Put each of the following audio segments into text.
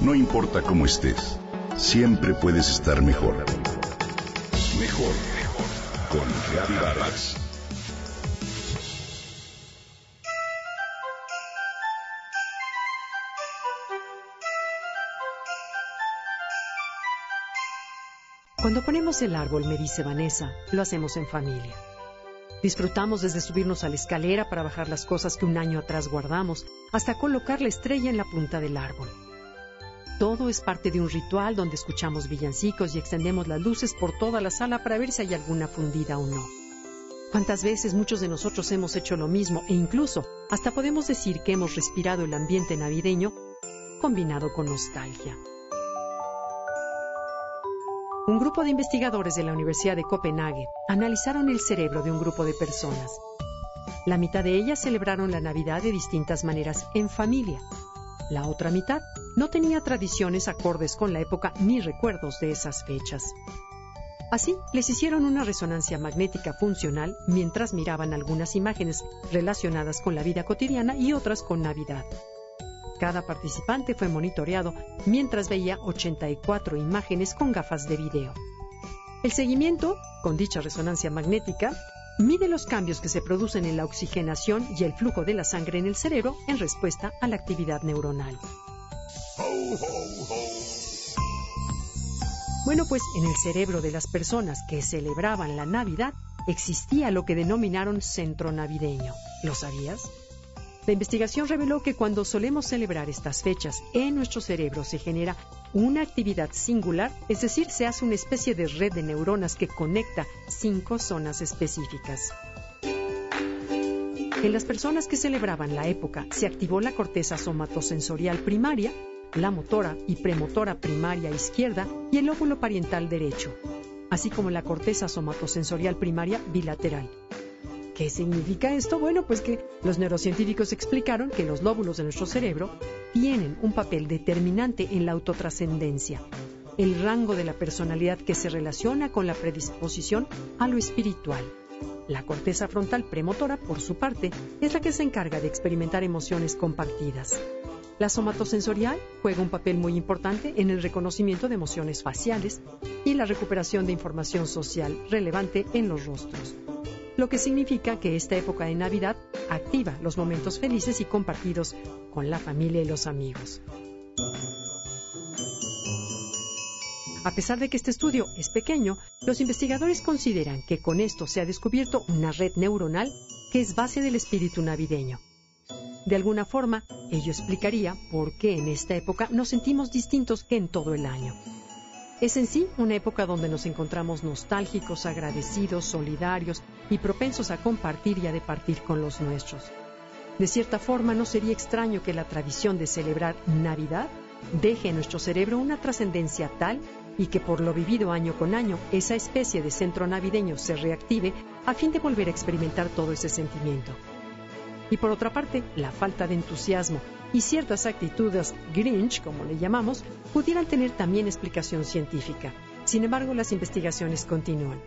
No importa cómo estés, siempre puedes estar mejor. Mejor, mejor. Con Reavivadas. Cuando ponemos el árbol, me dice Vanessa, lo hacemos en familia. Disfrutamos desde subirnos a la escalera para bajar las cosas que un año atrás guardamos, hasta colocar la estrella en la punta del árbol. Todo es parte de un ritual donde escuchamos villancicos y extendemos las luces por toda la sala para ver si hay alguna fundida o no. ¿Cuántas veces muchos de nosotros hemos hecho lo mismo e incluso hasta podemos decir que hemos respirado el ambiente navideño combinado con nostalgia? Un grupo de investigadores de la Universidad de Copenhague analizaron el cerebro de un grupo de personas. La mitad de ellas celebraron la Navidad de distintas maneras en familia. La otra mitad no tenía tradiciones acordes con la época ni recuerdos de esas fechas. Así, les hicieron una resonancia magnética funcional mientras miraban algunas imágenes relacionadas con la vida cotidiana y otras con Navidad. Cada participante fue monitoreado mientras veía 84 imágenes con gafas de video. El seguimiento, con dicha resonancia magnética, mide los cambios que se producen en la oxigenación y el flujo de la sangre en el cerebro en respuesta a la actividad neuronal. Bueno, pues en el cerebro de las personas que celebraban la Navidad existía lo que denominaron centro navideño. ¿Lo sabías? La investigación reveló que cuando solemos celebrar estas fechas, en nuestro cerebro se genera una actividad singular, es decir, se hace una especie de red de neuronas que conecta cinco zonas específicas. En las personas que celebraban la época se activó la corteza somatosensorial primaria, la motora y premotora primaria izquierda y el óvulo pariental derecho, así como la corteza somatosensorial primaria bilateral. ¿Qué significa esto? Bueno, pues que los neurocientíficos explicaron que los lóbulos de nuestro cerebro tienen un papel determinante en la autotrascendencia, el rango de la personalidad que se relaciona con la predisposición a lo espiritual. La corteza frontal premotora, por su parte, es la que se encarga de experimentar emociones compartidas. La somatosensorial juega un papel muy importante en el reconocimiento de emociones faciales y la recuperación de información social relevante en los rostros lo que significa que esta época de Navidad activa los momentos felices y compartidos con la familia y los amigos. A pesar de que este estudio es pequeño, los investigadores consideran que con esto se ha descubierto una red neuronal que es base del espíritu navideño. De alguna forma, ello explicaría por qué en esta época nos sentimos distintos que en todo el año. Es en sí una época donde nos encontramos nostálgicos, agradecidos, solidarios y propensos a compartir y a departir con los nuestros. De cierta forma, no sería extraño que la tradición de celebrar Navidad deje en nuestro cerebro una trascendencia tal y que por lo vivido año con año, esa especie de centro navideño se reactive a fin de volver a experimentar todo ese sentimiento. Y por otra parte, la falta de entusiasmo y ciertas actitudes Grinch, como le llamamos, pudieran tener también explicación científica. Sin embargo, las investigaciones continúan.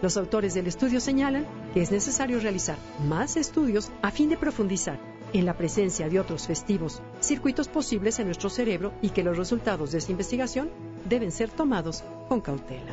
Los autores del estudio señalan que es necesario realizar más estudios a fin de profundizar en la presencia de otros festivos, circuitos posibles en nuestro cerebro y que los resultados de esta investigación deben ser tomados con cautela.